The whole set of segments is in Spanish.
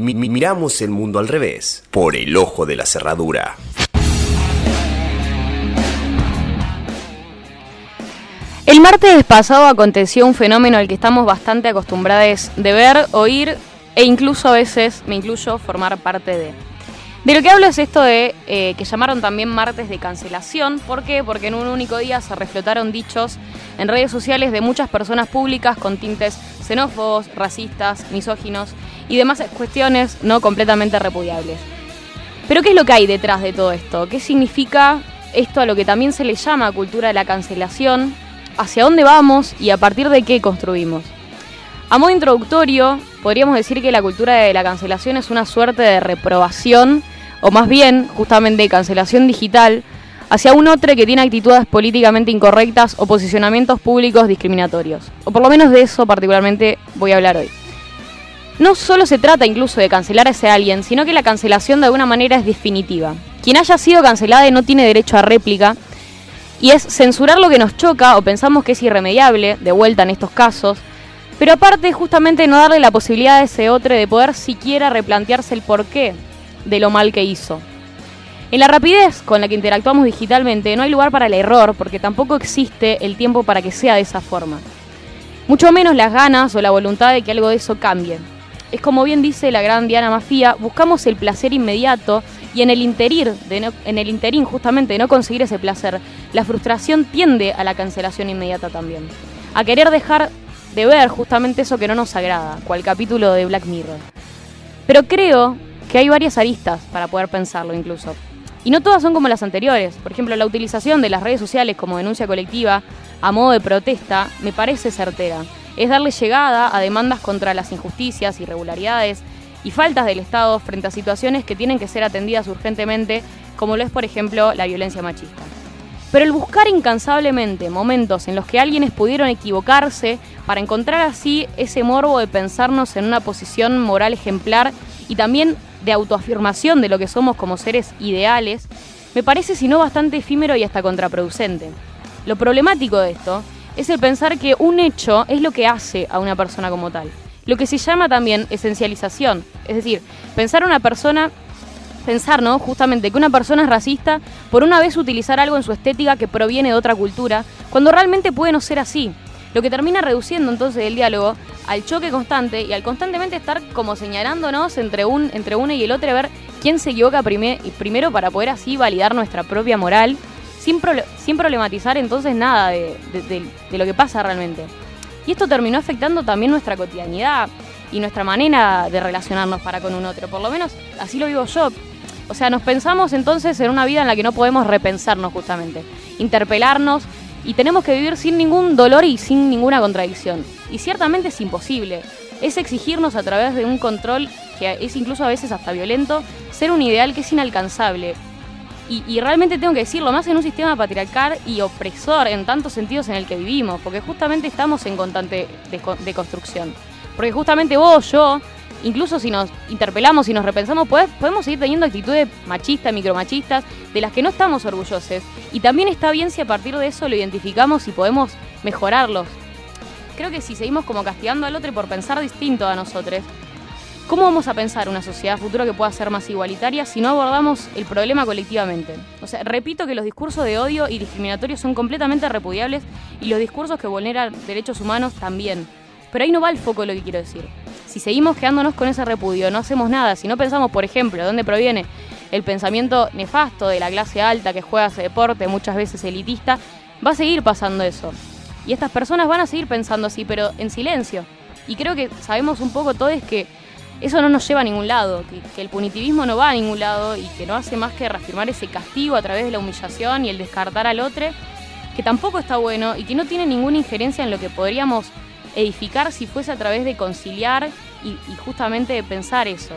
Mi- mi- miramos el mundo al revés, por el ojo de la cerradura. El martes pasado aconteció un fenómeno al que estamos bastante acostumbrados de ver, oír e incluso a veces, me incluyo, formar parte de. De lo que hablo es esto de eh, que llamaron también martes de cancelación. ¿Por qué? Porque en un único día se reflotaron dichos en redes sociales de muchas personas públicas con tintes xenófobos, racistas, misóginos y demás cuestiones no completamente repudiables. Pero ¿qué es lo que hay detrás de todo esto? ¿Qué significa esto a lo que también se le llama cultura de la cancelación? ¿Hacia dónde vamos y a partir de qué construimos? A modo introductorio, podríamos decir que la cultura de la cancelación es una suerte de reprobación, o más bien, justamente, cancelación digital, hacia un otro que tiene actitudes políticamente incorrectas o posicionamientos públicos discriminatorios. O por lo menos de eso particularmente voy a hablar hoy. No solo se trata incluso de cancelar a ese alguien, sino que la cancelación de alguna manera es definitiva. Quien haya sido cancelada no tiene derecho a réplica, y es censurar lo que nos choca o pensamos que es irremediable, de vuelta en estos casos, pero aparte justamente no darle la posibilidad a ese otro de poder siquiera replantearse el porqué de lo mal que hizo. En la rapidez con la que interactuamos digitalmente no hay lugar para el error porque tampoco existe el tiempo para que sea de esa forma. Mucho menos las ganas o la voluntad de que algo de eso cambie. Es como bien dice la gran Diana Mafia, buscamos el placer inmediato y en el interir, en el interín justamente de no conseguir ese placer, la frustración tiende a la cancelación inmediata también. A querer dejar de ver justamente eso que no nos agrada, cual capítulo de Black Mirror. Pero creo que hay varias aristas para poder pensarlo incluso. Y no todas son como las anteriores. Por ejemplo, la utilización de las redes sociales como denuncia colectiva a modo de protesta me parece certera. Es darle llegada a demandas contra las injusticias, irregularidades y faltas del Estado frente a situaciones que tienen que ser atendidas urgentemente, como lo es, por ejemplo, la violencia machista. Pero el buscar incansablemente momentos en los que alguienes pudieron equivocarse para encontrar así ese morbo de pensarnos en una posición moral ejemplar y también de autoafirmación de lo que somos como seres ideales, me parece si no bastante efímero y hasta contraproducente. Lo problemático de esto es el pensar que un hecho es lo que hace a una persona como tal. Lo que se llama también esencialización, es decir, pensar una persona pensar, ¿no? Justamente que una persona es racista por una vez utilizar algo en su estética que proviene de otra cultura, cuando realmente puede no ser así. Lo que termina reduciendo entonces el diálogo al choque constante y al constantemente estar como señalándonos entre, un, entre uno y el otro, ver quién se equivoca primero para poder así validar nuestra propia moral, sin, problematizar entonces nada de- de lo que pasa realmente. Y esto terminó afectando también nuestra cotidianidad y nuestra manera de relacionarnos para con un otro. Por lo menos así lo vivo yo. O sea, nos pensamos entonces en una vida en la que no podemos repensarnos justamente, interpelarnos y tenemos que vivir sin ningún dolor y sin ninguna contradicción. Y ciertamente es imposible. Es exigirnos a través de un control que es incluso a veces hasta violento, ser un ideal que es inalcanzable. Y, realmente tengo que decirlo, más en un sistema patriarcal y opresor en tantos sentidos en el que vivimos, porque justamente estamos en constante deconstrucción. Porque justamente vos, yo, incluso si nos interpelamos y nos repensamos, podemos seguir teniendo actitudes machistas, micromachistas, de las que no estamos orgullosos. Y también está bien si a partir de eso lo identificamos y podemos mejorarlos. Creo que si seguimos como castigando al otro por pensar distinto a nosotros, ¿cómo vamos a pensar una sociedad futura que pueda ser más igualitaria si no abordamos el problema colectivamente? O sea, repito que los discursos de odio y discriminatorios son completamente repudiables y los discursos que vulneran derechos humanos también. Pero ahí no va el foco lo que quiero decir. Si seguimos quedándonos con ese repudio, no hacemos nada, si no pensamos, por ejemplo, de dónde proviene el pensamiento nefasto de la clase alta que juega ese deporte, muchas veces elitista, va a seguir pasando eso. Y estas personas van a seguir pensando así, pero en silencio. Y creo que sabemos un poco todos que eso no nos lleva a ningún lado, que, el punitivismo no va a ningún lado y que no hace más que reafirmar ese castigo a través de la humillación y el descartar al otro, que tampoco está bueno y que no tiene ninguna injerencia en lo que podríamos edificar si fuese a través de conciliar y, y justamente de pensar eso.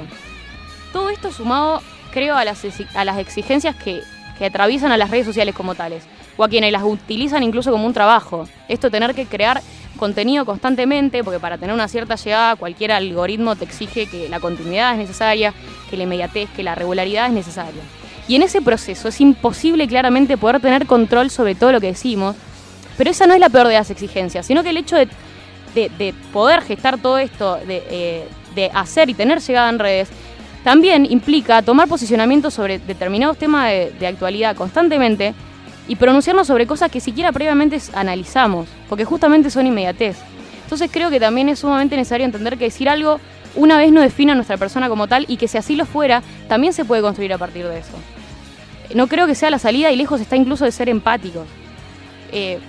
Todo esto sumado, creo, a las, a las exigencias que, que atraviesan a las redes sociales como tales, o a quienes las utilizan incluso como un trabajo. Esto tener que crear contenido constantemente, porque para tener una cierta llegada cualquier algoritmo te exige que la continuidad es necesaria, que la inmediatez, que la regularidad es necesaria. Y en ese proceso es imposible claramente poder tener control sobre todo lo que decimos, pero esa no es la peor de las exigencias, sino que el hecho de, de- de poder gestar todo esto eh, de hacer y tener llegada en redes, también implica tomar posicionamiento sobre determinados temas de, actualidad constantemente y pronunciarnos sobre cosas que siquiera previamente analizamos, porque justamente son inmediatez. Entonces creo que también es sumamente necesario entender que decir algo una vez no define a nuestra persona como tal y que si así lo fuera, también se puede construir a partir de eso. No creo que sea la salida y lejos está incluso de ser empáticos. Eh,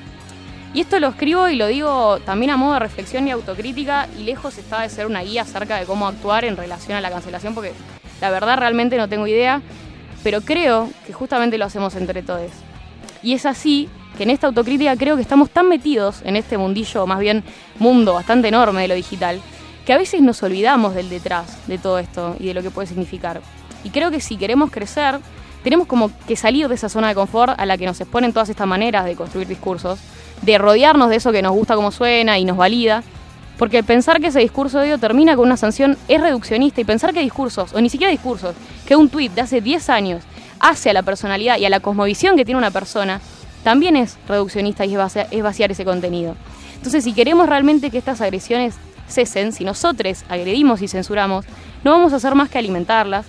y esto lo escribo y lo digo también a modo de reflexión y autocrítica y lejos está de ser una guía acerca de cómo actuar en relación a la cancelación porque la verdad realmente no tengo idea, pero creo que justamente lo hacemos entre todos. Y es así que en esta autocrítica creo que estamos tan metidos en este mundillo, más bien mundo bastante enorme de lo digital, que a veces nos olvidamos del detrás de todo esto y de lo que puede significar. Y creo que si queremos crecer, tenemos como que salir de esa zona de confort a la que nos exponen todas estas maneras de construir discursos, de rodearnos de eso que nos gusta como suena y nos valida, porque pensar que ese discurso de odio termina con una sanción es reduccionista y pensar que discursos, o ni siquiera discursos, que un tuit de hace 10 años hace a la personalidad y a la cosmovisión que tiene una persona, también es reduccionista y es vaciar, ese contenido. Entonces, si queremos realmente que estas agresiones cesen, si nosotros agredimos y censuramos, no vamos a hacer más que alimentarlas.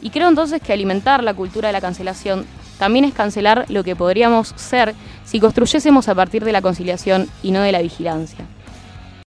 Y creo entonces que alimentar la cultura de la cancelación también es cancelar lo que podríamos ser si construyésemos a partir de la conciliación y no de la vigilancia.